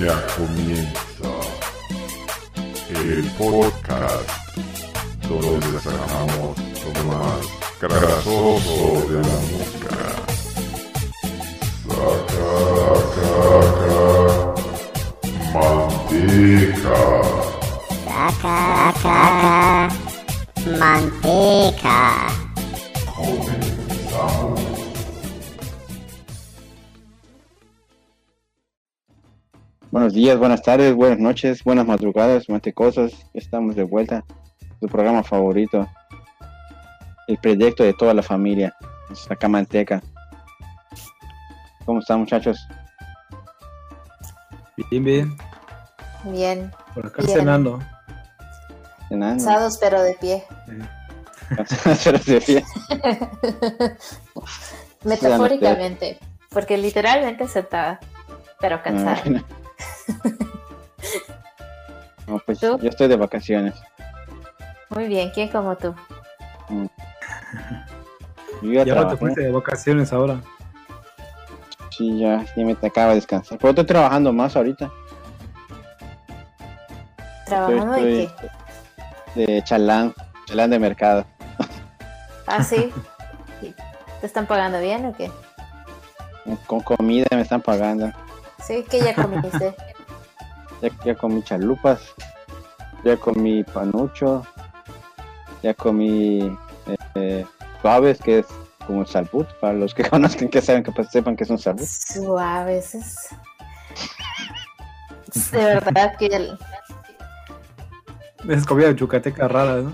Ya comienza el podcast donde sacamos lo más grasoso de la música. Saca, manteca. Saca, saca, manteca. Buenos días, buenas tardes, buenas noches, buenas madrugadas, mantecosas. Estamos de vuelta. Tu programa favorito. El proyecto de toda la familia. Saca manteca. ¿Cómo están, muchachos? Bien, bien. Bien, Por acá Bien. cenando. Cenando. cansados pero de pie. Pero de pie. Metafóricamente, porque literalmente sentada, pero cansada. No, pues ¿Tú? yo estoy de vacaciones. Muy bien, ¿quién como tú? Yo ya te fuiste de vacaciones ahora. Sí, ya, ya me acaba de descansar. Pero estoy trabajando más ahorita. ¿Trabajando Estoy- en qué? De chalán, chalán de mercado. Ah, sí. ¿Y ¿Te están pagando bien o qué? Con comida me están pagando. Sí, que ya comiste. Ya, ya comí chalupas, ya comí panucho, ya comí eh, suaves, que es como el salbut, para los que conozcan, que saben, que pues, sepan que es un salbut. Suaves. Es... es De verdad que el- Es comida yucateca rara, ¿no?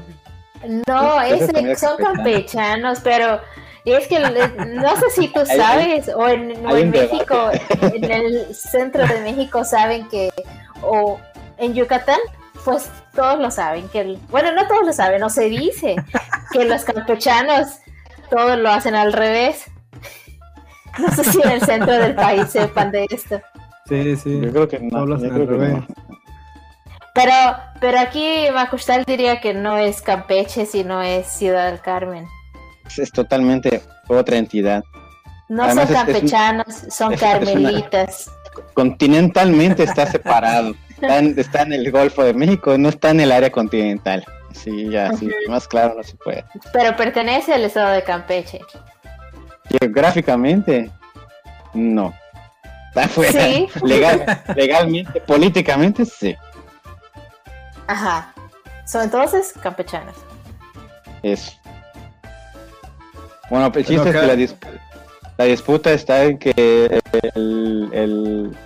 No, Esa es es- comida son campechanos, pero es que no sé si tú sabes, o en, o en. México, en el centro de México saben que, o en Yucatán, pues todos lo saben, que el- bueno, no todos lo saben, no se dice que los campechanos todos lo hacen al revés. No sé si en el centro del país sepan de esto. Sí, sí. Yo creo que no. Yo hacen creo al que revés. no. Pero, pero aquí Macustal diría que no es Campeche, sino es Ciudad del Carmen. Es, es totalmente otra entidad. No Además, son es- es un- campechanos, son es- es una- carmelitas. Continentalmente está separado. Está en, está en el Golfo de México, no está en el área continental. Sí, ya, sí, más claro no se puede. Pero pertenece al estado de Campeche. Geográficamente, no. Está fuera. Sí. Legal, legalmente, políticamente, sí. Ajá. Son entonces campechanos. Es. Bueno, el es que la, dis- la disputa está en que el, el-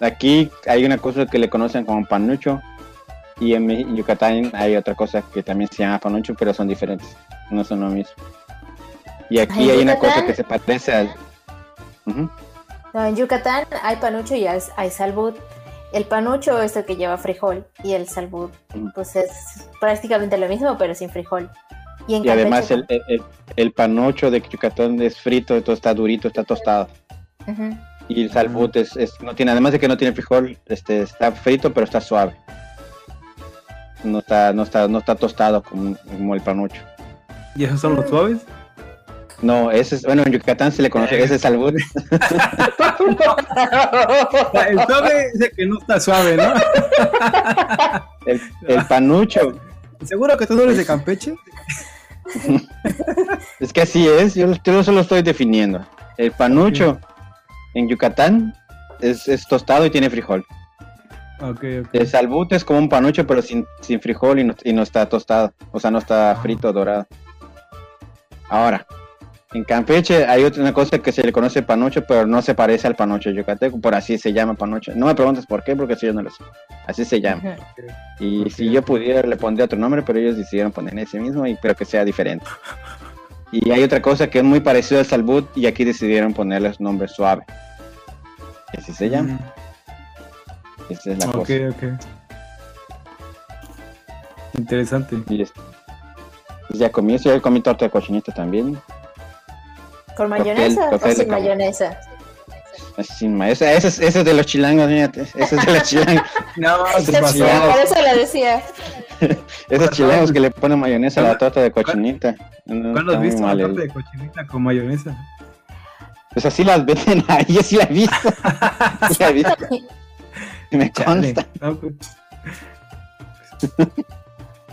aquí hay una cosa que le conocen como panucho y en Yucatán hay otra cosa que también se llama panucho, pero son diferentes, no son lo mismo. Y aquí hay una cosa que se parece al... No, en Yucatán hay panucho y hay, salbut. El panucho es el que lleva frijol y el salbut pues es prácticamente lo mismo pero sin frijol. Y, en Y además el, el, el- panucho de Yucatán es frito, entonces está durito, está tostado. Y el salbut es, es- no tiene, además de que no tiene frijol, este está frito pero está suave. No está, no está, no está tostado como, como el panucho. ¿Y esos son los suaves? No, ese es, bueno, en Yucatán se le conoce, ese es salbut. El suave es el que no está suave, ¿no? El, el panucho, ¿Seguro que tú no eres de Campeche? es que así es, yo, yo solo estoy definiendo. El panucho en Yucatán es, es tostado y tiene frijol. Ok, ok. El salbut es como un panucho pero sin, sin frijol y no, y no está tostado, o sea, no está frito, dorado. Ahora, en Campeche hay otra cosa que se le conoce panucho, pero no se parece al panucho yucateco, por así se llama panucho. No me preguntes por qué, porque si yo no lo sé. Así se llama. Y si yo pudiera le pondría otro nombre, pero ellos decidieron poner ese mismo, y pero que sea diferente. Y hay otra cosa que es muy parecido al salbut y aquí decidieron ponerle su nombre suave. Y así se llama. Esa es la Mm, Ok, cosa. ok. Interesante. Y pues ya comí eso, ya comí torta de cochinita también. ¿Con mayonesa o sin mayonesa? Sin ma- ese, es, ese es de los chilangos, fíjate. Ese es de los chilangos. No, se Sí, pasó. por eso lo decía. Esos chilangos que le ponen mayonesa a la torta de cochinita. No, ¿Cuándo has visto una torta de cochinita con mayonesa? Pues así las venden ahí, yo sí la he visto. Sí la he visto. Me Chale. consta. No, pues.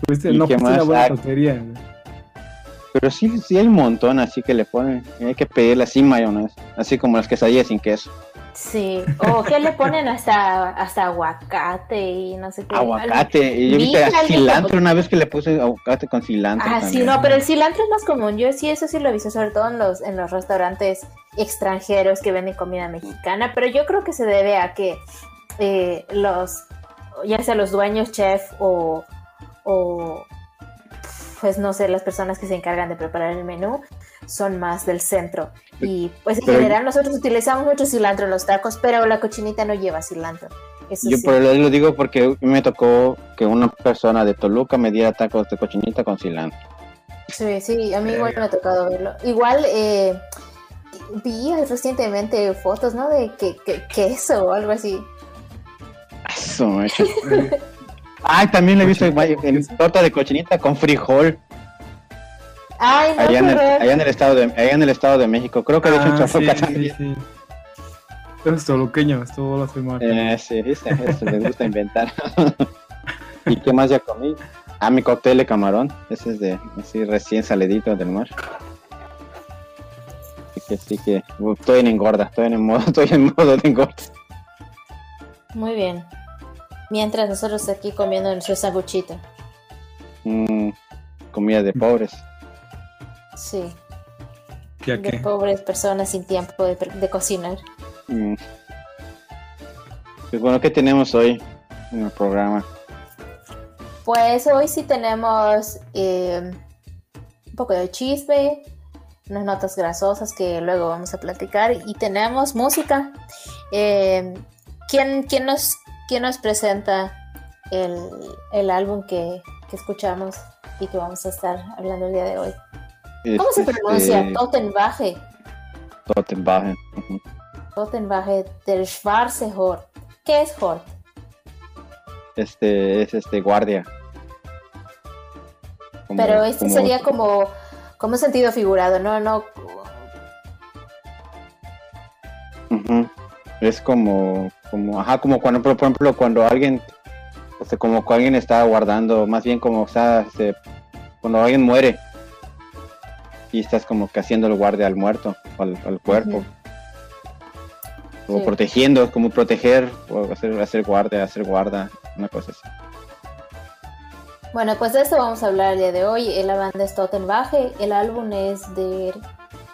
Fuiste- ¿Y no qué una más? buena Ah. tontería. Pero sí, sí hay un montón así que le ponen. Hay que pedirle así mayonesa. Así como las quesadillas sin queso. Sí, o que le ponen hasta, hasta aguacate y no sé qué. Aguacate. Y yo Vi cilantro una vez que le puse aguacate con cilantro. Ah, sí, no, pero el cilantro es más común. Yo sí, eso sí lo he visto, sobre todo en los, en los restaurantes extranjeros que venden comida mexicana. Pero yo creo que se debe a que eh, los, ya sea los dueños, chef o, o, pues no sé, las personas que se encargan de preparar el menú son más del centro. Y pues en Pero- general nosotros utilizamos mucho cilantro en los tacos, pero la cochinita no lleva cilantro. Eso Yo sí. por lo digo porque me tocó que una persona de Toluca me diera tacos de cochinita con cilantro. Sí, sí, a mí igual me ha tocado verlo. Igual eh, vi recientemente fotos, ¿no? De que, que- queso o algo así. Eso. Ay, también le he visto en, torta de cochinita con frijol. Ay, no, Allá en, el, allá en el estado de allá en el estado de México. Creo que de hecho en Ah, sí, sí, también. sí. Eso es toluqueño, esto lo hace mal. Eh, sí, viste, eso les gusta inventar. ¿Y qué más ya comí? Ah, mi cóctel de camarón. Ese es de así recién saledito del mar. Así que sí que uh, estoy en engorda, estoy en modo, estoy en modo de engorda. Muy bien. Mientras nosotros aquí comiendo nuestro sanguchito. Mm, comida de pobres. Sí, ¿Ya de qué? pobres personas sin tiempo de, de cocinar. Mm. Pues bueno, ¿qué tenemos hoy en el programa? Pues hoy sí tenemos eh, un poco de chisme, unas notas grasosas que luego vamos a platicar y tenemos música. Eh, ¿quién, quién nos, quién nos presenta el, el álbum que, que escuchamos y que vamos a estar hablando el día de hoy? ¿Cómo se Este, pronuncia? Totenbache. Totenbagen. Ujú. Totenbache del Schwarze Hort. ¿Qué es Hort? Este es este guardia. Como- Pero este como- sería como, como sentido figurado, no, no. Es como, como, ajá, como cuando, por ejemplo, cuando alguien, o sea, como cuando alguien está guardando, más bien como está, este, cuando alguien muere y estás como que haciendo el guardia al muerto, al, al cuerpo, o Sí. protegiendo, como proteger, o hacer, hacer guardia, hacer guarda, una cosa así. Bueno, pues de esto vamos a hablar el día de hoy. La banda es Totenbache. El álbum es de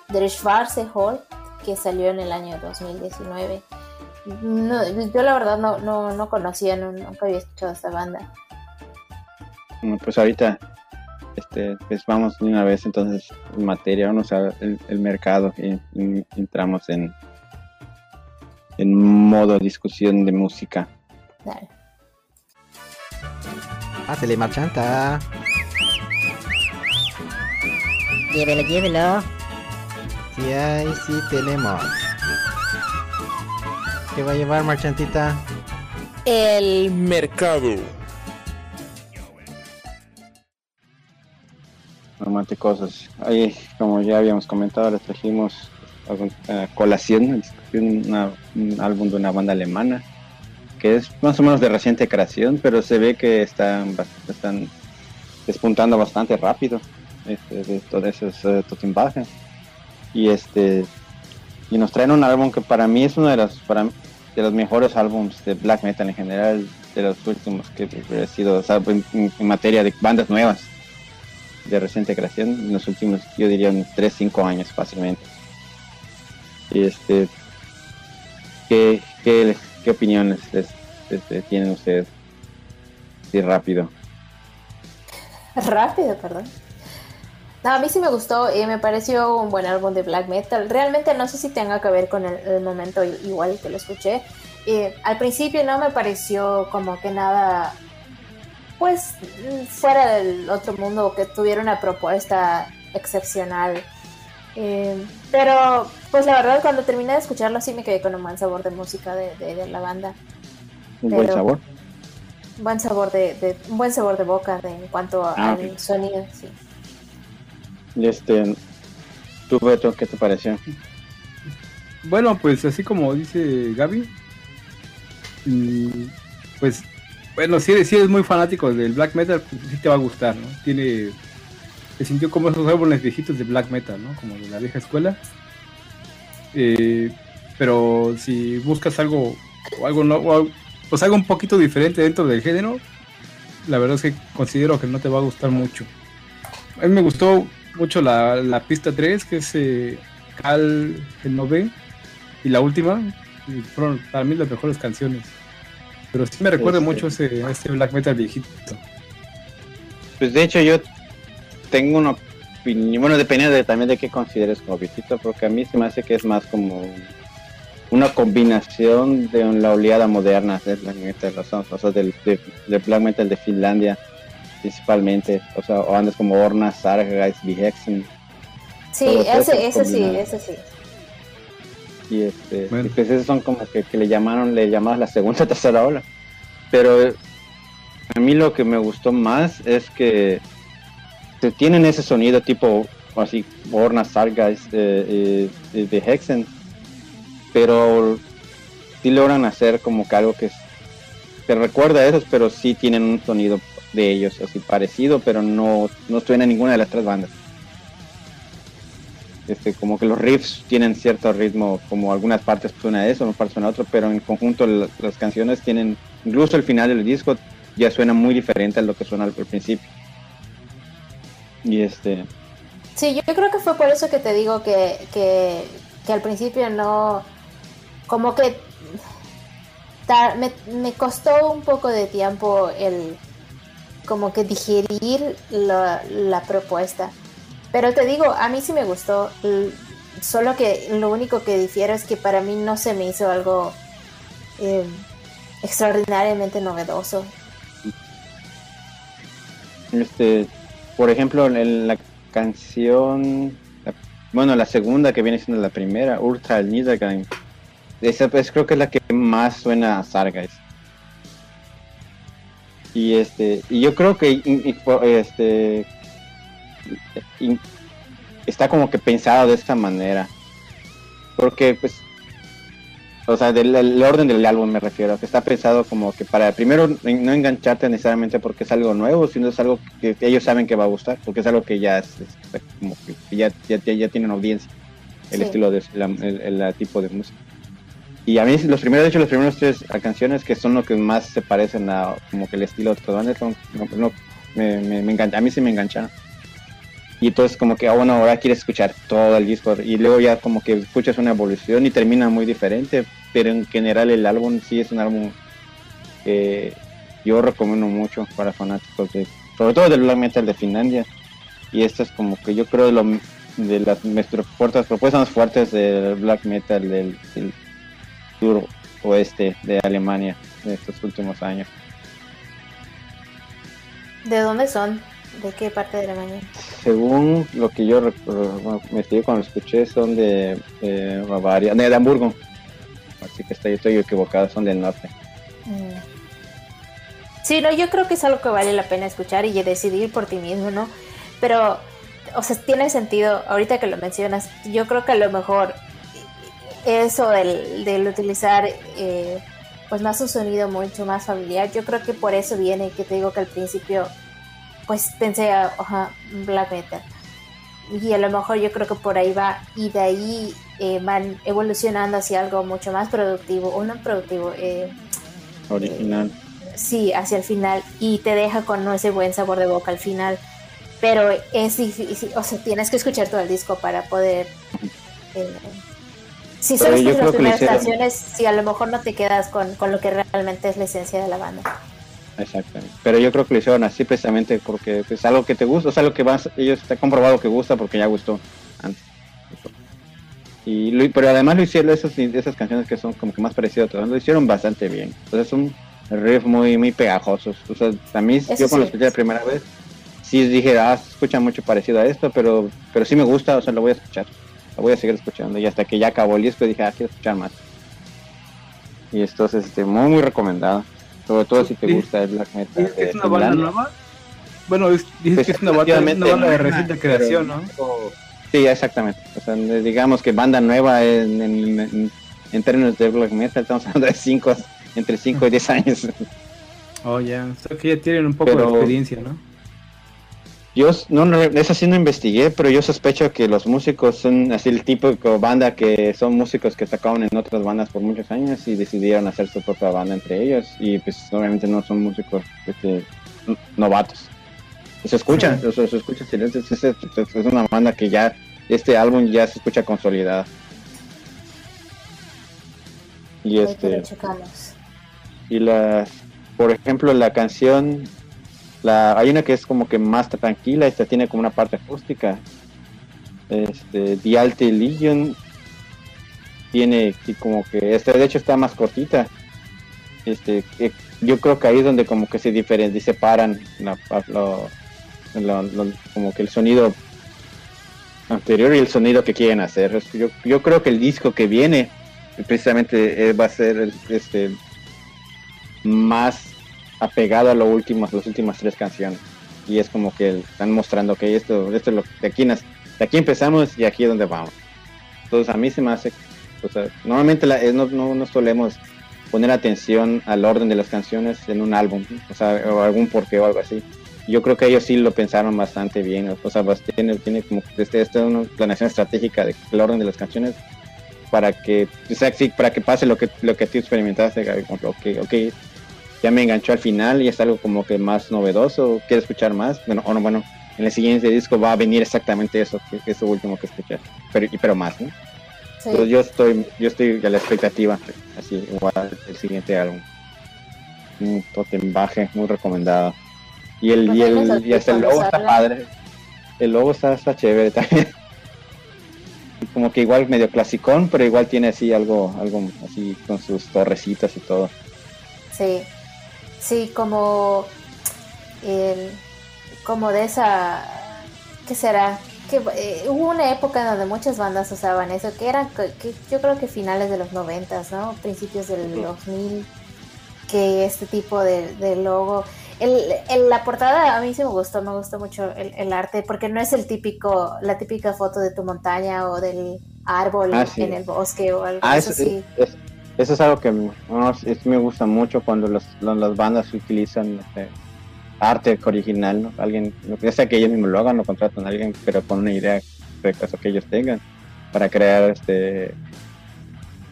Der Schwarze Hort, que salió en el año 2019. No, yo la verdad no, no, no conocía, no- nunca había escuchado esta banda. Bueno, pues ahorita, este, pues vamos de una vez entonces en materia, vamos a el, el mercado y, y entramos en, en modo discusión de música. Dale. Pásale, marchanta. Llévelo, llévelo. Sí hay, sí tenemos. ¿Qué va a llevar, marchantita? El mercado. Normalmente cosas. Ahí, como ya habíamos comentado, les trajimos algún- eh, colación, una- un álbum de una banda alemana que es más o menos de reciente creación, pero se ve que están, están despuntando bastante rápido este, de todos esos uh, Totenbache. Y este y nos traen un álbum que para mí es uno de los para de los mejores álbums de black metal en general, de los últimos que he sido, o en, materia de bandas nuevas de reciente creación, en los últimos, yo diría, unos 3, 5 años fácilmente. Y este, ¿qué, qué, qué opiniones les- tienen ustedes? Sí, rápido. Rápido, perdón. No, a mí sí me gustó y me pareció un buen álbum de black metal. Realmente no sé si tenga que ver con el, el momento igual que lo escuché. Eh, al principio no me pareció como que nada, pues fuera del otro mundo, que tuviera una propuesta excepcional. Eh, pero, pues la verdad, cuando terminé de escucharlo, sí me quedé con un buen sabor de música de, de- de la banda. Un buen sabor. Buen sabor de, de- un buen sabor de boca de- en cuanto Ah, al sonido, sí. Este, ¿tú, Beto, qué te pareció? Bueno, pues así como dice Gaby, mm, pues, bueno, si eres, si eres muy fanático del black metal, pues sí te va a gustar, ¿no? Tiene, se sintió como esos álbumes viejitos de black metal, ¿no? Como de la vieja escuela. Eh, pero si buscas algo, o algo, no, o pues algo un poquito diferente dentro del género, la verdad es que considero que no te va a gustar mucho. A mí me gustó mucho la, la pista 3, que es eh, Cal el Nové, y la última, y fueron para mí las mejores canciones. Pero sí me recuerda Este- mucho ese, a ese black metal viejito. Pues de hecho yo tengo una opinión, bueno, dependiendo de, también de qué consideres como viejito, porque a mí se me hace que es más como una combinación de la oleada moderna del black metal, o sea, del, de- del black metal de Finlandia principalmente, o sea, o bandas como Orna, Sargeist, Vihexen, Sí, ese, ese sí, ese sí. y este Bueno. y pues esos son como que, que le llamaron le llamaban la segunda o tercera ola pero a mí lo que me gustó más es que tienen ese sonido tipo así Borna Sargeist eh, eh, de Hexen pero sí logran hacer como que algo que es- te recuerda a esos pero sí tienen un sonido de ellos así parecido pero no no suena a ninguna de las tres bandas este, como que los riffs tienen cierto ritmo, como algunas partes suena a eso, otras partes suena a otro, pero en conjunto la- las canciones tienen, incluso el final del disco ya suena muy diferente a lo que suena al, principio. Y este, Sí, yo creo que fue por eso que te digo que, que, que al principio no, como que me, me costó un poco de tiempo el como que digerir la, propuesta. Pero te digo, a mí sí me gustó, l- solo que lo único que difiero es que para mí no se me hizo algo eh, extraordinariamente novedoso. este, por ejemplo, en la canción, bueno, la segunda que viene siendo la primera, Ultra Niedergang, esa pues creo que es la que más suena a. Y este, y yo creo que este está como que pensado de esta manera. Porque pues o sea, del el orden del álbum me refiero, que está pensado como que para primero no engancharte necesariamente porque es algo nuevo, sino es algo que ellos saben que va a gustar, porque es algo que ya es, es como que ya, ya, ya, ya tienen audiencia, el Sí. estilo de la, el, el- el tipo de música. Y a mí los primeros, de hecho, los primeros tres canciones que son lo que más se parecen a como que el estilo de otras bandas, son, no, me, me, me engan- a mí sí me engancharon. Y entonces como que, ah, bueno, ahora quieres escuchar todo el disco y luego ya como que escuchas una evolución y termina muy diferente, pero en general el álbum sí es un álbum que yo recomiendo mucho para fanáticos de, sobre todo del black metal de Finlandia. Y esto es como que yo creo de, lo, de las nuestras propuestas más fuertes del black metal del sur oeste de Alemania de estos últimos años. ¿De dónde son? ¿De qué parte de Alemania? Según lo que yo bueno, me estuve cuando lo escuché, son de eh, Bavaria, de Hamburgo. Así que estoy, estoy equivocado, son del norte. Mm. Sí, no, yo creo que es algo que vale la pena escuchar y decidir por ti mismo, ¿no? Pero, o sea, tiene sentido, ahorita que lo mencionas, yo creo que a lo mejor eso del, del utilizar eh, pues más un sonido mucho más familiar, yo creo que por eso viene que te digo que al principio pues pensé, ajá, black metal. Y a lo mejor yo creo que por ahí va y de ahí eh, van evolucionando hacia algo mucho más productivo, o no productivo, eh, Original. sí, hacia el final y te deja con ese buen sabor de boca al final. Pero es difícil, o sea, tienes que escuchar todo el disco para poder... eh, si solo escuchas las lo primeras hicieron- canciones, si a lo mejor no te quedas con, con lo que realmente es la esencia de la banda. Exactamente. Pero yo creo que lo hicieron así precisamente porque es algo que te gusta, o sea, algo que vas, ellos está comprobado que gusta porque ya gustó antes. Y lo- pero además lo hicieron esas, esas canciones que son como que más parecidas a otras, lo hicieron bastante bien. Entonces son riff muy muy pegajosos. O sea, a mí Eso yo cuando lo sí. escuché la primera vez sí dije, ah, se escucha mucho parecido a esto, pero pero sí me gusta, o sea, lo voy a escuchar. Voy a seguir escuchando y hasta que ya acabó el disco dije, ah, quiero escuchar más. Y esto es este, muy muy recomendado. Sobre todo si te gusta el black metal. ¿Dices que de es una banda nueva? Bueno, es- dices Pues, que es una banda, efectivamente, una banda de reciente creación, ¿no? Sí, exactamente. O sea, digamos que banda nueva en, en- en- en términos de black metal, estamos hablando de cinco, entre 5 y 10 años. Oh, ya. O sea que ya tienen un poco Pero- de experiencia, ¿no? Yo no, no, eso sí no investigué, pero yo sospecho que los músicos son así el típico banda que son músicos que tocaban en otras bandas por muchos años y decidieron hacer su propia banda entre ellos y pues obviamente no son músicos este, novatos. Se escucha, se, se escucha silencio, es, es- es- una banda que ya, este álbum ya se escucha consolidada. Y este... Y la, por ejemplo, la canción, hay una que es como que más tranquila, esta tiene como una parte acústica. Este, The Alte Legion tiene como que, esta de hecho está más cortita. Este, yo creo que ahí es donde como que se diferencian, separan la, lo- como que el sonido anterior y el sonido que quieren hacer. Yo, yo creo que el disco que viene precisamente eh, va a ser este más apegado a lo último, a las últimas tres canciones. Y es como que están mostrando que esto, esto es lo de aquí, de aquí empezamos y aquí es donde vamos. Entonces a mí se me hace, normalmente la- no, no, no solemos poner atención al orden de las canciones en un álbum, o sea, o algún porqué o algo así. Yo creo que ellos sí lo pensaron bastante bien, o sea, tiene, tiene como este, este una planeación estratégica del orden de las canciones para que, o sea, sí, para que pase lo que, lo que tú experimentaste, Gaby, como que, ok, ok, ya me enganchó al final y es algo como que más novedoso, quiero escuchar más, bueno, o no, bueno, en el siguiente disco va a venir exactamente eso, que que es lo último que escuché, pero, pero más, ¿no? Sí. Entonces yo estoy, yo estoy a la expectativa, así, igual el siguiente álbum. Un baje, muy recomendado. Y el, y Pues el, y hasta el logo está padre. El logo está, está chévere también. Como que igual medio clasicón, pero igual tiene así algo, algo así con sus torrecitas y todo. Sí, sí, como el, como de esa, ¿qué será? Que eh, hubo una época donde muchas bandas usaban eso, que eran, que, que yo creo que finales de los noventas, ¿no? Principios del Ujú. 2000, que este tipo de, de logo. El, el- la portada a mí sí me gustó, me gustó mucho el, el arte, porque no es el típico, la típica foto de tu montaña o del árbol Ah, sí. en el bosque o algo Ah, eso eso, sí. es- eso es algo que es- me gusta mucho cuando los, los- las bandas utilizan este, arte original, ¿no? Alguien, ya sea que ellos mismos lo hagan o contratan a alguien, pero con una idea a eso que ellos tengan, para crear este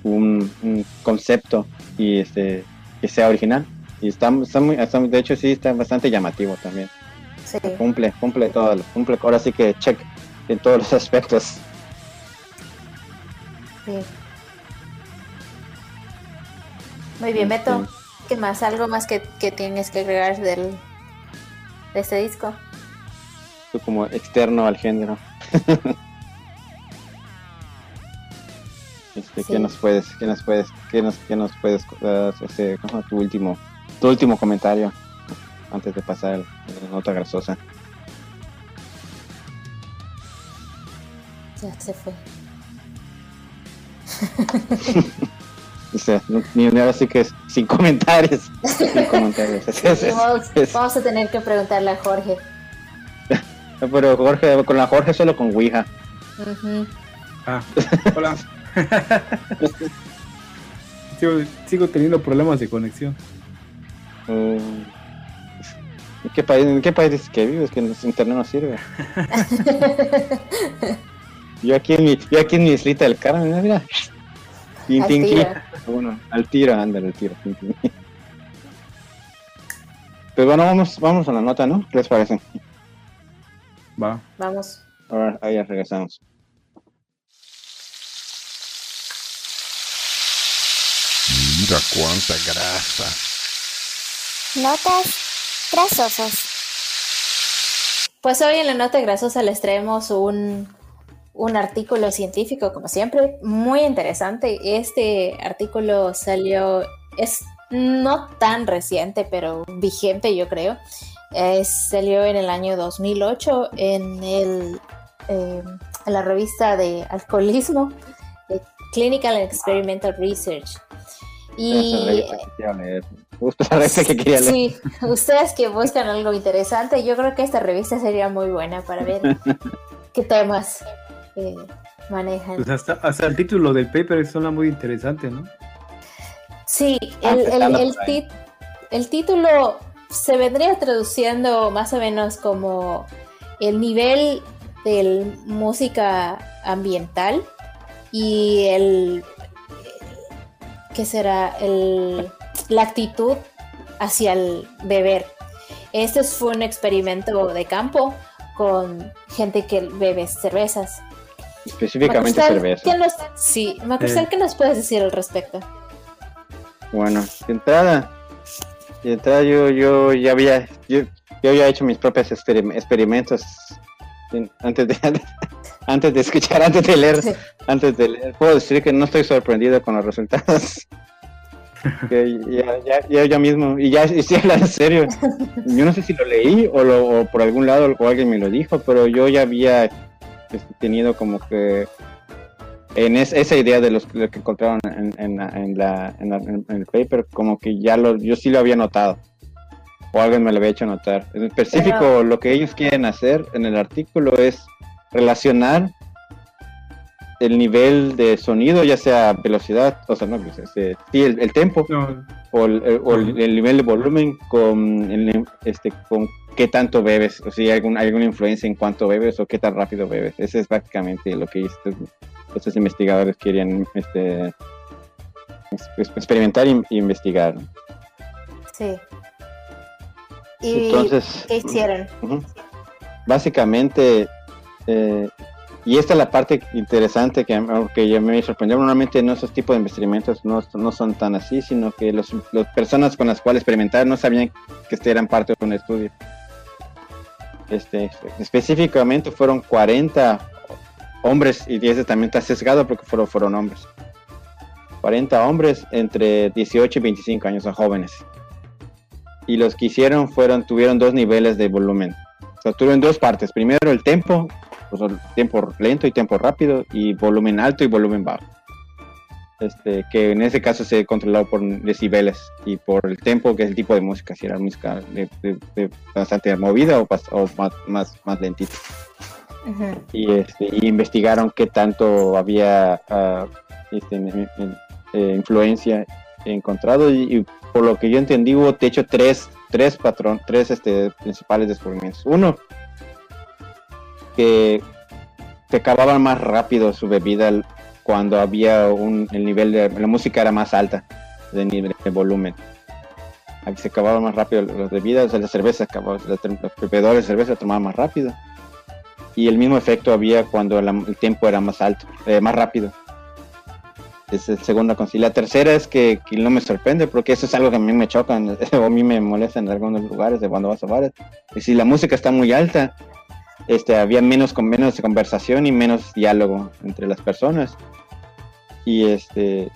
un, un concepto y este que sea original. Y está, está muy, está- de hecho sí está bastante llamativo también. sí. Cumple, cumple todo, cumple, ahora sí que check en todos los aspectos. Sí. Muy bien, Beto. ¿Qué más? ¿Algo más que, que tienes que agregar del, de este disco? Como externo al género. Este, Sí. ¿Qué nos puedes, qué nos puedes, qué nos, qué nos puedes, este, ¿cómo se llama? tu último, tu último comentario antes de pasar la nota grasosa? Ya se fue. O sea, ni ni ahora sí que es sin comentarios, sin comentarios. Es- es- es- vamos, es- vamos a tener que preguntarle a Jorge. pero Jorge, con la Jorge solo con Ouija. Ah, hola. sigo, sigo teniendo problemas de conexión. Mm, ¿En qué país, en qué país dices que vives? Que el internet no sirve. Yo aquí en mi, yo aquí en mi islita del Carmen, mira, mira. Tin, Al tin, tiro. tin. Bueno, al tiro, ándale, al tiro. tin, tin. Pues bueno, vamos, vamos a la nota, ¿no? ¿Qué les parece? Va. Vamos. Ahora, ahí ya regresamos. Mira cuánta grasa. Notas grasosas. Pues hoy en la nota grasosa les traemos un, un artículo científico, como siempre, muy interesante. Este artículo salió, es no tan reciente, pero vigente, yo creo. Eh, salió en el año 2008 en, el, eh, en la revista de alcoholismo, de Clinical and Experimental Research. Y que. Sí, ustedes que buscan algo interesante, yo creo que esta revista sería muy buena para ver qué temas eh, manejan. Pues hasta, hasta el título del paper suena muy interesante, ¿no? Sí, Ah, el, el- empezando el ahí. tit- el título se vendría traduciendo más o menos como el nivel de música ambiental y el ¿qué será? El, la actitud hacia el beber. Este fue un experimento de campo con gente que bebe cervezas. Específicamente cerveza. ¿qué nos, sí, Macrustal, Eh. ¿qué nos puedes decir al respecto? Bueno, de entrada, de entrada yo, yo ya había, yo, yo había hecho mis propios experim- experimentos en- antes de, antes de escuchar, antes de leer, Sí. antes de leer. Puedo decir que no estoy sorprendido con los resultados. Que ya, ya, ya, ya mismo, y ya y hablando en serio. Yo no sé si lo leí o, lo, o por algún lado o alguien me lo dijo, pero yo ya había tenido como que en es- esa idea de los lo que encontraron en, en la- en la- en la- en el paper, como que ya lo, yo sí lo había notado. O alguien me lo había hecho notar. En específico, Pero- lo que ellos quieren hacer en el artículo es relacionar el nivel de sonido, ya sea velocidad, o sea, no, pues, este, sí, el, el tempo, No, o, el, el- o el- el nivel de volumen con, el, este, con qué tanto bebes, o si hay algún, hay alguna influencia en cuánto bebes o qué tan rápido bebes. Ese es básicamente lo que estos, estos investigadores querían este, ex- experimentar e investigar. Sí. ¿Y Entonces, qué hicieron? Básicamente, eh, y esta es la parte interesante que, que ya me sorprendió. Normalmente no esos tipos de experimentos no, no son tan así, sino que los- las personas con las cuales experimentaron no sabían que este eran parte de un estudio. Este, específicamente fueron 40 hombres, y ese también está sesgado porque fueron, fueron hombres. 40 hombres entre 18 y 25 años, son jóvenes. Y los que hicieron fueron, tuvieron dos niveles de volumen. O sea, tuvieron dos partes. Primero el tempo, sea, tiempo lento y tiempo rápido, y volumen alto y volumen bajo. Este, que en ese caso se controlaba por decibeles y por el tempo, que es el tipo de música, si era música de, de- de bastante movida o, más, más, más lentita. Y, este, y investigaron qué tanto había ah, este, en- en- eh, influencia encontrado y, y por lo que yo entendí hubo de hecho tres tres patrón tres este principales descubrimientos uno que se acababan más rápido su bebida cuando había un el nivel de la música era más alta de nivel de volumen Aquí se acababan más rápido las bebidas, o sea, la cerveza acababa, los bebedores de cerveza tomaban más rápido y el mismo efecto había cuando la- el tiempo era más alto, eh, más rápido. Es el segundo consigna. La tercera es que, que no me sorprende, porque eso es algo que a mí me choca, o a mí me molesta en algunos lugares de cuando vas a bares. Y si la música está muy alta, este, había menos, con menos conversación y menos diálogo entre las personas. Y este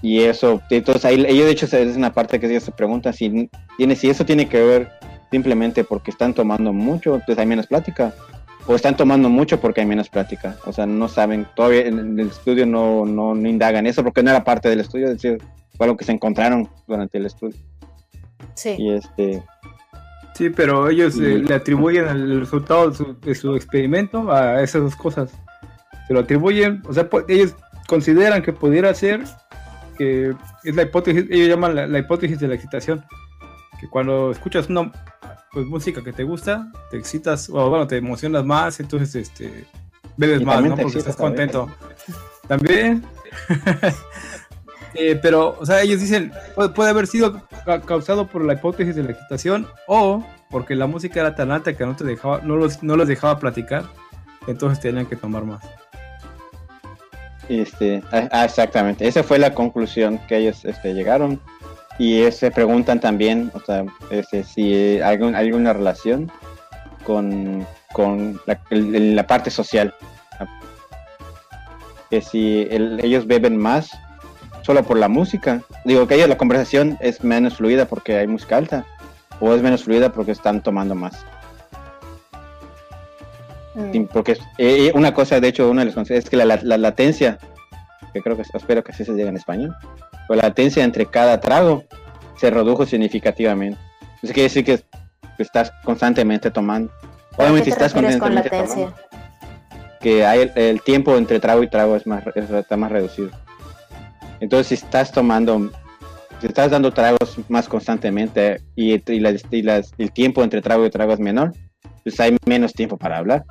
y eso, entonces ahí ellos de hecho es una parte que ellos se preguntan si tiene, si eso tiene que ver simplemente porque están tomando mucho, entonces hay menos plática, o están tomando mucho porque hay menos plática. O sea, no saben, todavía en el estudio no, no, no indagan eso porque no era parte del estudio, es decir, fue algo que se encontraron durante el estudio. Sí. Y este, Sí, pero ellos eh, le atribuyen el resultado de su, de su experimento a esas dos cosas. Se lo atribuyen, o sea, pu- ellos consideran que pudiera ser que es la hipótesis, ellos llaman la, la hipótesis de la excitación, que cuando escuchas una pues, música que te gusta, te excitas, o bueno, te emocionas más, entonces este bebes Y más, ¿no? Porque estás contento. También. Eh, pero, o sea, ellos dicen, puede, haber sido ca- causado por la hipótesis de la excitación o porque la música era tan alta que no te dejaba, no los, no los dejaba platicar, entonces tenían que tomar más. este, ah, ah, exactamente, esa fue la conclusión que ellos este, llegaron. Y eh, se preguntan también, o sea, este, si hay algún- alguna relación con, con la, parte social. Que si el- ellos beben más solo por la música, digo que ellos la conversación es menos fluida porque hay música alta, o es menos fluida porque están tomando más. Mm. Porque es- eh, una cosa, de hecho, uno de los conceptos es que la, la- la latencia, que creo que espero que así se diga en español, o la latencia entre cada trago se redujo significativamente. Eso quiere decir que estás constantemente tomando. ¿A qué Obviamente, te estás refieres con constantemente latencia? tomando, que hay el, el tiempo entre trago y trago es más, es- está más reducido. Entonces, si estás tomando si estás dando tragos más constantemente y, y las- y las- el tiempo entre trago y trago es menor, pues hay menos tiempo para hablar.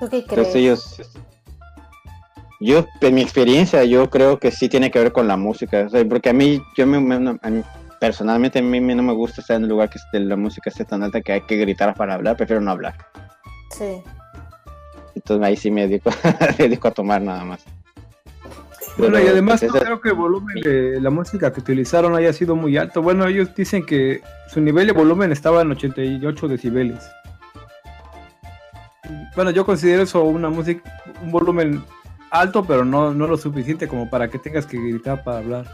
¿Tú qué crees? Entonces ellos, yo, en mi experiencia, yo creo que sí tiene que ver con la música, o sea, porque a mí, yo me, me- a mí, personalmente a mí no me gusta estar en un lugar que la música esté tan alta que hay que gritar para hablar, prefiero no hablar. Sí. Entonces ahí sí me dedico, me dedico a tomar nada más. Bueno, y además pues, no esa- creo que el volumen de la música que utilizaron haya sido muy alto. Bueno, ellos dicen que su nivel de volumen estaba en 88 decibeles. Bueno, yo considero eso una música, un volumen alto, pero no, no lo suficiente como para que tengas que gritar para hablar.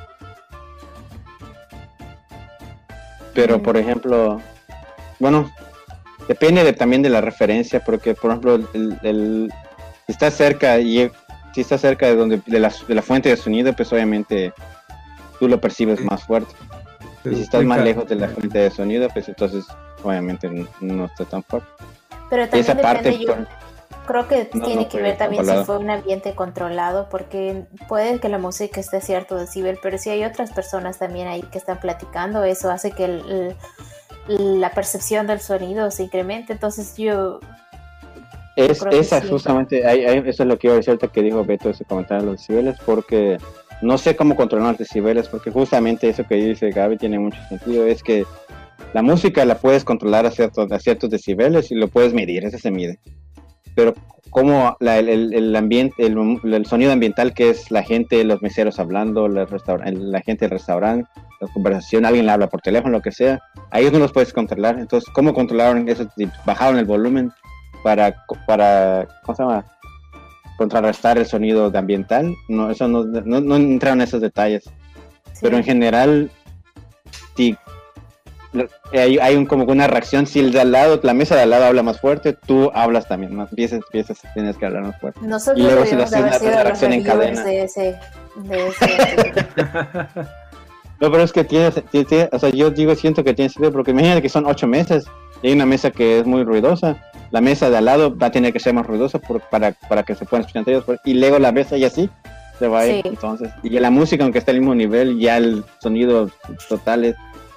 Pero, por ejemplo, bueno, depende de- también de la referencia, porque, por ejemplo, el, el- si está cerca y si está cerca de donde de la, de la fuente de sonido, pues obviamente tú lo percibes más fuerte. Pero y si estás más lejos de la fuente de sonido, pues entonces obviamente no está tan fuerte. Pero también Esa parte, depende, yo por- creo que No, tiene no que ver también si fue un ambiente controlado, porque puede que la música esté a cierto decibel, pero si hay otras personas también ahí que están platicando, eso hace que el- el- la percepción del sonido se incremente. Entonces yo, Es, que esa sí. justamente, ahí- ahí- eso es lo que iba a decir ahorita que dijo Beto, ese comentario de los decibeles, porque no sé cómo controlar los decibeles, porque justamente eso que dice Gaby tiene mucho sentido, es que la música la puedes controlar a ciertos, a ciertos decibeles y lo puedes medir, ese se mide. Pero como la- el, el- ambiente, el, el sonido ambiental que es la gente, los meseros hablando, la, la gente del restaurante, la conversación, alguien le habla por teléfono, lo que sea, a ellos no los puedes controlar. Entonces, ¿cómo controlaron eso? Bajaron el volumen para, para ¿cómo se llama? contrarrestar el sonido de ambiental. No, eso no, no, no entraron en esos detalles. sí. Pero en general, sí, lo- hay, hay un, como una reacción. Si el de al lado, la mesa de al lado habla más fuerte, tú hablas también más. Empiezas, empiezas, tienes que hablar más fuerte. nosotros y luego si lo haces una reacción en cadena. de ese, de ese No, pero es que tiene, tiene- o sea, yo digo, siento que tiene sentido, porque imagínate que son ocho mesas y hay una mesa que es muy ruidosa. La mesa de al lado va a tener que ser más ruidosa por- para, para que se puedan escuchar entre ellos. Y luego la mesa y así se va a ir. Sí. Entonces, y la música, aunque esté al mismo nivel, ya el sonido total es.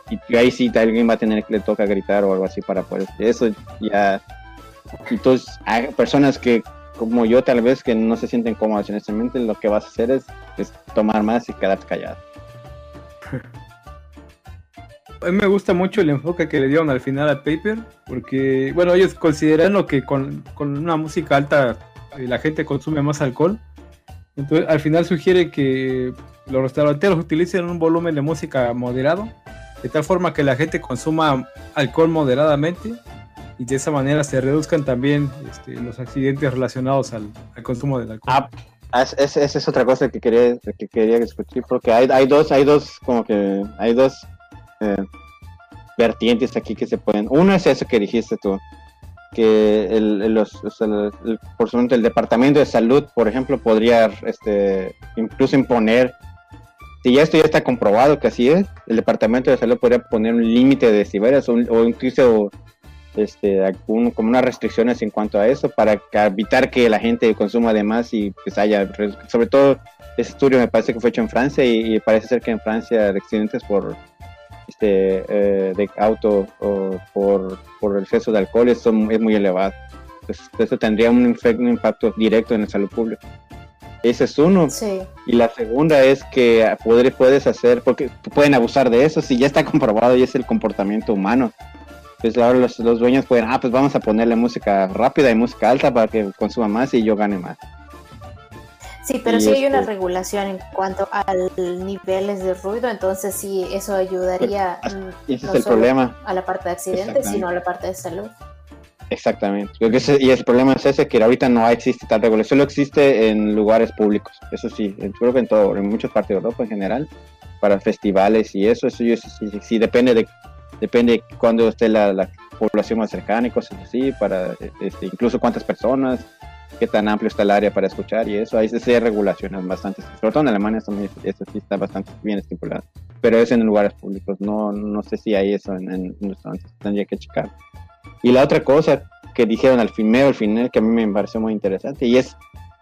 Y, ahí sí alguien va a tener que le toca gritar o algo así para poder. Eso ya. Entonces, hay personas que, como yo, tal vez, que no se sienten cómodas en ese momento, lo que vas a hacer es, es tomar más y quedarte callado. A mí me gusta mucho el enfoque que le dieron al final al paper, porque, bueno, ellos consideran lo que con, con una música alta eh, la gente consume más alcohol. Entonces, al final sugiere que los restauranteros utilicen un volumen de música moderado, de tal forma que la gente consuma alcohol moderadamente y de esa manera se reduzcan también este, los accidentes relacionados al, al consumo del alcohol. Ah, Ah, es- es- esa es otra cosa que quería, que quería discutir, porque hay, hay dos, hay dos, como que, hay dos eh, vertientes aquí que se pueden. Uno es eso que dijiste tú, que el, los, el- por supuesto, el Departamento de Salud, por ejemplo, podría este, incluso imponer, si ya esto ya está comprobado que así es, el Departamento de Salud podría poner un límite de un- o incluso este, algún- como unas restricciones en cuanto a eso para evitar que la gente consuma de más y pues haya, res- sobre todo ese estudio me parece que fue hecho en Francia y, y parece ser que en Francia accidentes por este eh, de auto o por, por el exceso de alcohol es, son- es muy elevado. Entonces, eso tendría un, un impacto directo en la salud pública. Ese es uno. Sí. Y la segunda es que poder, puedes hacer, porque pueden abusar de eso, si ya está comprobado y es el comportamiento humano. Pues ahora los, los dueños pueden, ah, pues vamos a ponerle música rápida y música alta para que consuma más y yo gane más. Sí, pero Y sí hay una este- regulación en cuanto a niveles de ruido, entonces sí, eso ayudaría mm, Y ese no es el solo problema. a la parte de accidentes, sino a la parte de salud. Exactamente. Y el problema es ese, que ahorita no existe tal regulación, solo existe en lugares públicos. Eso sí, creo que en todo, en muchas partes de Europa en general, para festivales y eso, eso yo sí, sí- sí depende de depende cuándo esté la, la población más cercana y cosas así, para este, incluso cuántas personas, qué tan amplio está el área para escuchar y eso, ahí sí hay regulaciones bastante, sobre todo en Alemania eso, eso sí está bastante bien estipulado, pero es en lugares públicos, no, no sé si hay eso en, en restaurantes, tendría que checar. Y la otra cosa que dijeron al final, al final, que a mí me pareció muy interesante, y es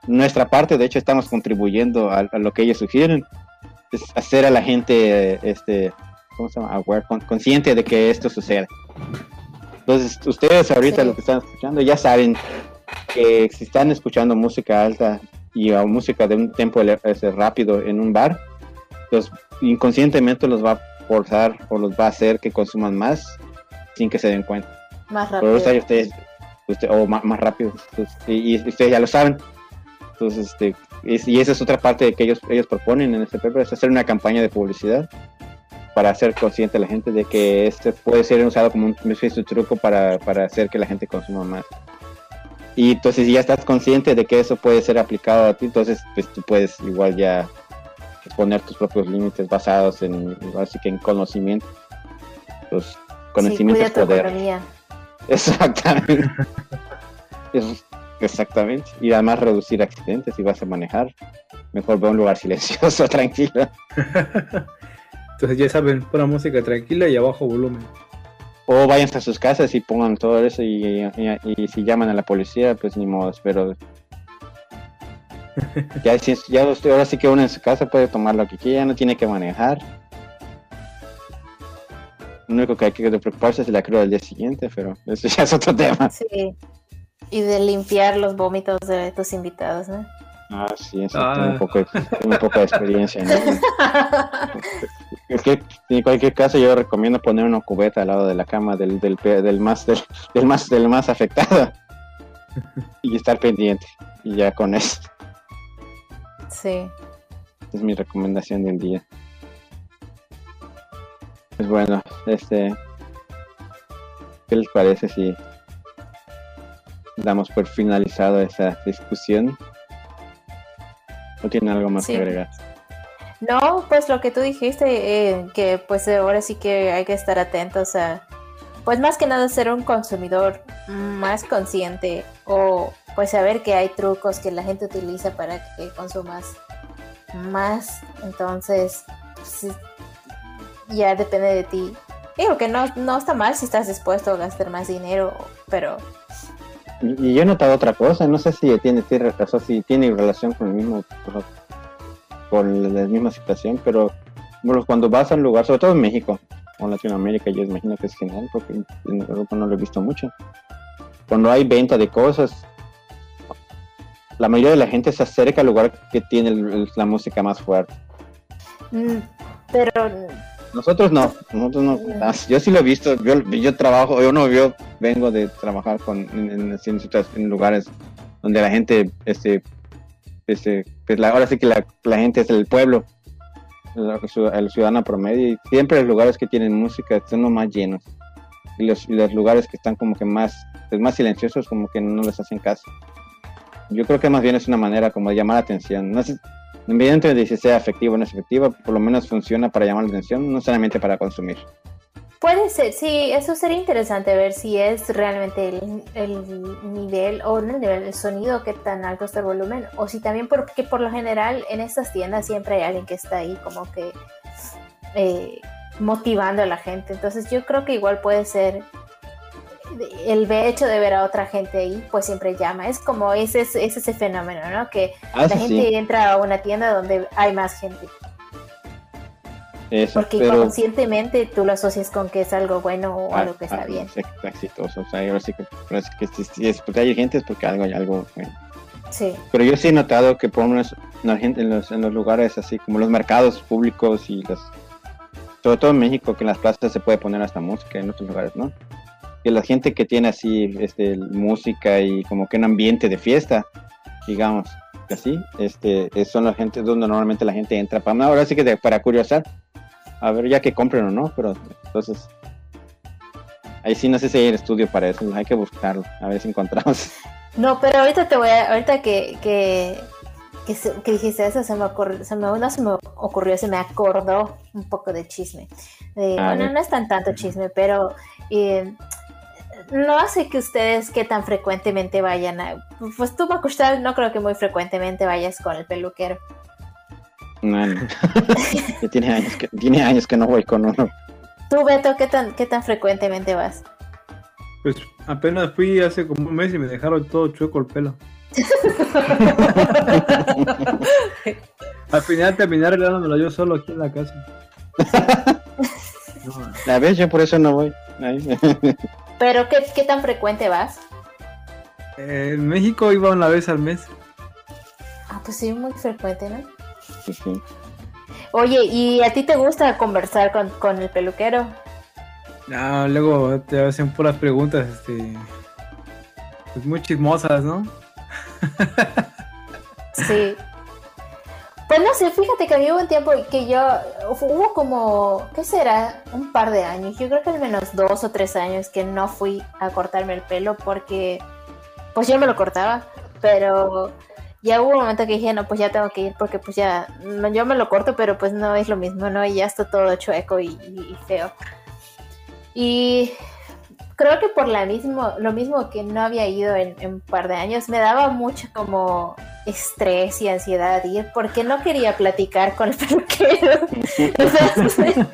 nuestra parte, de hecho estamos contribuyendo a, a lo que ellos sugieren, es hacer a la gente, este, ¿cómo se llama? Aware, con- consciente de que esto sucede. Entonces, ustedes ahorita Sí. lo que están escuchando ya saben que si están escuchando música alta y o música de un tempo rápido en un bar, los inconscientemente los va a forzar o los va a hacer que consuman más sin que se den cuenta. Más Pero rápido. ustedes, ustedes- usted- o más, más rápido. Entonces, y, y ustedes ya lo saben. Entonces, este, es- y esa es otra parte que ellos, ellos proponen en este paper, es hacer una campaña de publicidad para hacer consciente a la gente de que este puede ser usado como un truco para, para hacer que la gente consuma más. Y entonces si ya estás consciente de que eso puede ser aplicado a ti, entonces pues tú puedes igual ya poner tus propios límites basados en, así que en conocimiento. Pues Sí, conocimiento cuida es poder. economía. Exactamente. Es- exactamente. Y además reducir accidentes si vas a manejar. Mejor ve a un lugar silencioso, tranquilo. Entonces ya saben, pura música tranquila y a bajo volumen. O vayan a sus casas y pongan todo eso y, y- y si llaman a la policía, pues ni modo, pero... Ya, si, ya usted, ahora sí que uno en su casa puede tomar lo que quiera, no tiene que manejar. Lo único que hay que preocuparse es de la cruda del día siguiente, pero eso ya es otro tema. Sí. Y de limpiar los vómitos de tus invitados, ¿no? Ah, sí, eso Ah. tengo un poco, de- un poco de experiencia. ¿no? Es que en cualquier caso yo recomiendo poner una cubeta al lado de la cama del, del, pe- del más del, del más del más afectado y estar pendiente y ya con eso sí. es mi recomendación del día. Pues bueno, este ¿qué les parece si damos por finalizado esa discusión? ¿O tienen algo más Sí. que agregar? No, pues lo que tú dijiste, eh, que pues ahora sí que hay que estar atentos a, pues más que nada ser un consumidor más consciente o pues saber que hay trucos que la gente utiliza para que consumas más. Entonces, pues, ya depende de ti. Digo que no, no está mal si estás dispuesto a gastar más dinero, pero Y, yo he notado otra cosa, no sé si tiene, sea, si tiene relación con el mismo, con la misma situación, pero bueno, cuando vas a un lugar, sobre todo en México o Latinoamérica, yo imagino que es general, porque en Europa no lo he visto mucho. Cuando hay venta de cosas, la mayoría de la gente se acerca al lugar que tiene la música más fuerte. mm, pero Nosotros no, nosotros no. Ah, Yo sí lo he visto. Yo, yo trabajo, yo no, yo vengo de trabajar con en, en- en lugares donde la gente, este, este, pues la, ahora sí que la, la gente es el pueblo, la- el ciudadano promedio y siempre los lugares que tienen música son los más llenos y los, y los lugares que están como que más, pues más silenciosos como que no les hacen caso. Yo creo que más bien es una manera como de llamar la atención. No sé, Independientemente de si sea efectivo o no es efectivo, por lo menos funciona para llamar la atención, no solamente para consumir. Puede ser, sí, eso sería interesante ver si es realmente el, el nivel o no el nivel, el sonido, qué tan alto está el volumen, o si también porque por lo general en estas tiendas siempre hay alguien que está ahí como que eh, motivando a la gente. Entonces yo creo que igual puede ser el hecho de ver a otra gente ahí, pues siempre llama. Es como ese, es ese fenómeno, ¿no? Que Ah, la gente sí, entra a una tienda donde hay más gente. eso, Porque pero conscientemente tú lo asocias con que es algo bueno o ah, algo que está ah, bien. es ex- exitoso. O sea, ahora sí que, sí que si, si es porque hay gente es porque algo hay algo bueno. Sí. Pero yo sí he notado que por lo menos la gente en los, en los lugares así como los mercados públicos y los sobre todo en México que en las plazas se puede poner hasta música en otros lugares, ¿no? Que la gente que tiene así este música y como que un ambiente de fiesta, digamos, así, este es- son las gente donde normalmente la gente entra para ahora sí que de- para curiosar, a ver ya que compren o no, pero entonces ahí sí no sé si hay estudio para eso, hay que buscarlo, a ver si encontramos. No, pero ahorita te voy a, ahorita que, que, que, dijiste eso, se me ocurrió, se me, no se me ocurrió, se me acordó un poco de chisme. De- A bueno, no es tan tanto chisme, pero eh, no sé que ustedes qué tan frecuentemente vayan a, pues tú, Bakushtal, no creo que muy frecuentemente vayas con el peluquero. No, tiene años que tiene años que no voy con uno. Tú, Beto, ¿qué tan, qué tan frecuentemente vas? Pues apenas fui hace como un mes y me dejaron todo chueco el pelo. Al final terminé arreglándomelo yo solo aquí en la casa. No, La vez yo por eso no voy. Pero ¿qué, qué tan frecuente vas? eh, en México iba una vez al mes. Ah, pues sí, muy frecuente, ¿no? Sí, sí. Oye, ¿y a ti te gusta conversar con, con el peluquero? No, luego te hacen puras preguntas, este. Pues muy chismosas, ¿no? Sí. Pues no sé, fíjate que había un tiempo que yo, hubo como, ¿qué será? Un par de años, yo creo que al menos dos o tres años que no fui a cortarme el pelo porque, pues yo me lo cortaba, pero ya hubo un momento que dije, no, pues ya tengo que ir porque pues ya, no, yo me lo corto, pero pues no es lo mismo, ¿no? Y ya está todo chueco y, feo. Y creo que por la mismo, lo mismo que no había ido en, en un par de años, me daba mucho como estrés y ansiedad ir porque no quería platicar con el peluquero.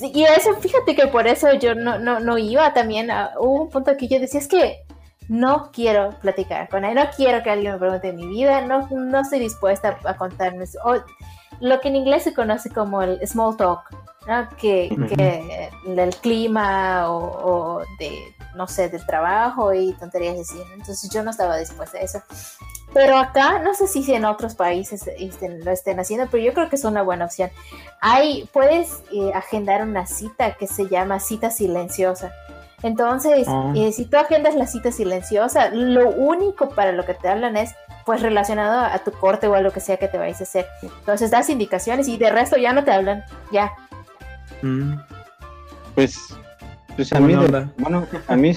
Y eso, fíjate que por eso yo no, no, no iba también. a- hubo un punto que yo decía, es que no quiero platicar con él, no quiero que alguien me pregunte mi vida, no, no estoy dispuesta a contarme. o lo que en inglés se conoce como el small talk, ¿no? que, del clima o, o de, no sé, del trabajo y tonterías así. Entonces yo no estaba dispuesta a eso. Pero acá, no sé si en otros países estén- lo estén haciendo, pero yo creo que es una buena opción. Hay, puedes eh, agendar una cita que se llama cita silenciosa. Entonces, Ah. eh, si tú agendas la cita silenciosa, lo único para lo que te hablan es pues relacionado a tu corte o a lo que sea que te vayas a hacer. Entonces das indicaciones y de resto ya no te hablan, ya. Mm. Pues, pues a mí, de- bueno, a mí,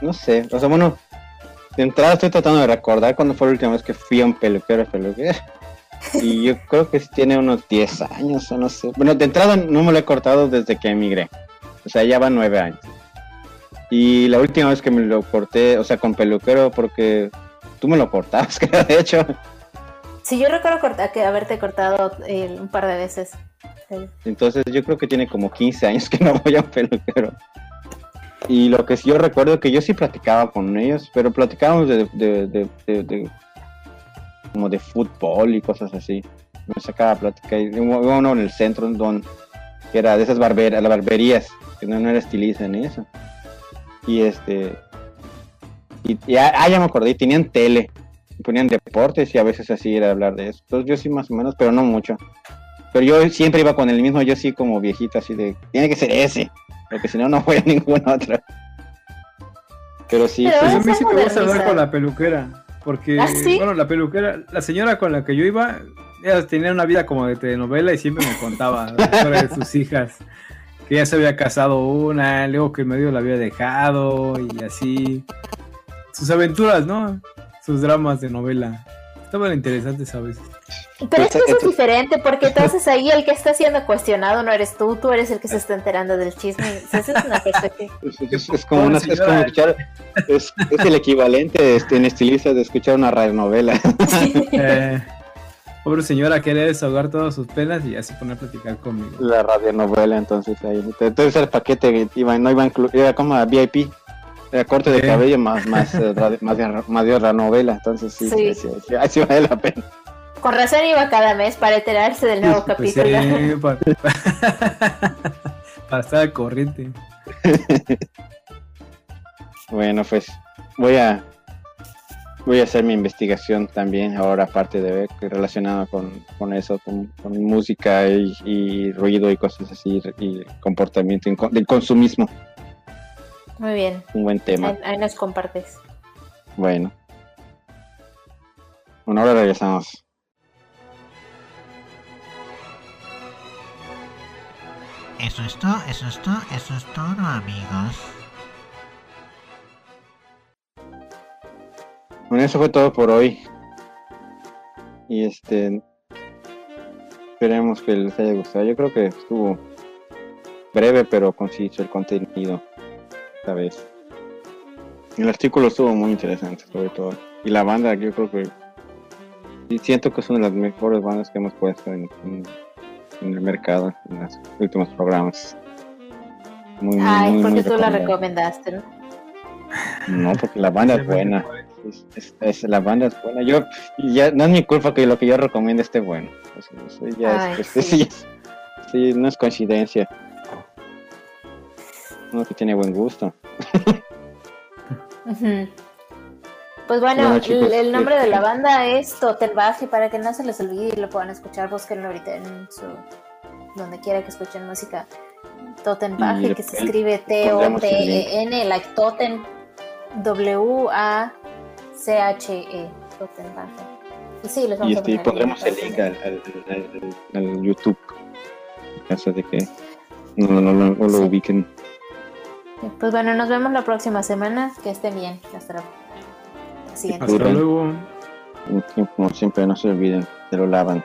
no sé, o sea, bueno, de entrada estoy tratando de recordar cuándo fue la última vez que fui a un peluquero, peluquero. Y yo creo que sí tiene unos 10 años, o no sé. Bueno, de entrada no me lo he cortado desde que emigré. O sea, ya van 9 años. Y la última vez que me lo corté, o sea, con peluquero, porque tú me lo cortabas, creo, de hecho. Sí, yo recuerdo corta- que haberte cortado eh, un par de veces. Entonces yo creo que tiene como 15 años que no voy a un peluquero. Y lo que sí yo recuerdo que yo sí platicaba con ellos, pero platicábamos de, como de fútbol y cosas así. Me sacaba a platicar. Y hubo uno en el centro don, que era de esas barberas, las barberías, que no, no era estilista ni eso. Y este y, y ah, ah, ya me acordé, tenían tele, ponían deportes y a veces así era hablar de eso. Entonces yo sí más o menos, pero no mucho. Pero yo siempre iba con el mismo, yo sí como viejito, así de, tiene que ser ese, porque si no, no voy a ninguna otra. Pero sí, Pero sí, Pues a mí sí me gusta hablar con la peluquera. Porque, ¿Ah, sí? bueno, la peluquera, la señora con la que yo iba, ella tenía una vida como de telenovela y siempre me contaba la historia de sus hijas. Que ya se había casado una, luego que el medio la había dejado y así. Sus aventuras, ¿no? Sus dramas de novela. Estaban interesantes a veces. Pero es que eso es diferente, porque entonces ahí el que está siendo cuestionado no eres tú, tú eres el que se está enterando del chisme. Esa es una perspectiva. es, es- es como, una, es como escuchar, es, es el equivalente este, en estilista de escuchar una radionovela. Eh, pobre señora quería desahogar todas sus penas y así poner a platicar conmigo. La radionovela, entonces ahí. Entonces el paquete que iba, no iba a incluir, era como a VIP. Era corte de cabello más más eh, más, de- más de radionovela, entonces sí, Sí. sí, sí, sí vale la pena. Con razón iba cada mes para enterarse del nuevo Pues capítulo. sí, pa- para estar al corriente. Bueno, pues voy a voy a hacer mi investigación también ahora aparte de ver que relacionado con, con eso, con, con música y, y ruido y cosas así y comportamiento del consumismo, Muy bien, un buen tema. ahí, ahí nos compartes. Bueno. Bueno, ahora regresamos. Eso es todo, eso es todo, eso es todo, amigos. Bueno, eso fue todo por hoy. Y este. Esperemos que les haya gustado. Yo creo que estuvo breve, pero conciso el contenido. Esta vez. El artículo estuvo muy interesante, sobre todo. Y la banda, yo creo que. Y siento que es una de las mejores bandas que hemos puesto en, en- en el mercado en los últimos programas. Muy, muy, Ay, muy, porque muy tú la recomendaste, ¿no? No, porque la banda es buena. es, es- es- la banda es buena. Yo, ya, no es mi culpa que lo que yo recomiendo esté bueno. Eso- eso ya Ay, es- sí. sí, es- sí, no es coincidencia. Uno que tiene buen gusto. Ujú. Pues bueno, Bueno, chicos, el, el nombre de la este- banda es Totenbach y para que no se les olvide y lo puedan escuchar, búsquenlo ahorita en su donde quiera que escuchen música. Totenbach, Y que se escribe. T-O-T-E-N, like Toten, W-A-C-H-E, Totenbach. Y sí, les vamos Y, a este, poner pondremos el link al, al, al- al YouTube. En caso de que no, no, no, no lo Sí. ubiquen. Pues bueno, nos vemos la próxima semana. Que estén bien. Hasta la siguiente. Hasta luego. Como siempre, no se olviden, se lo lavan.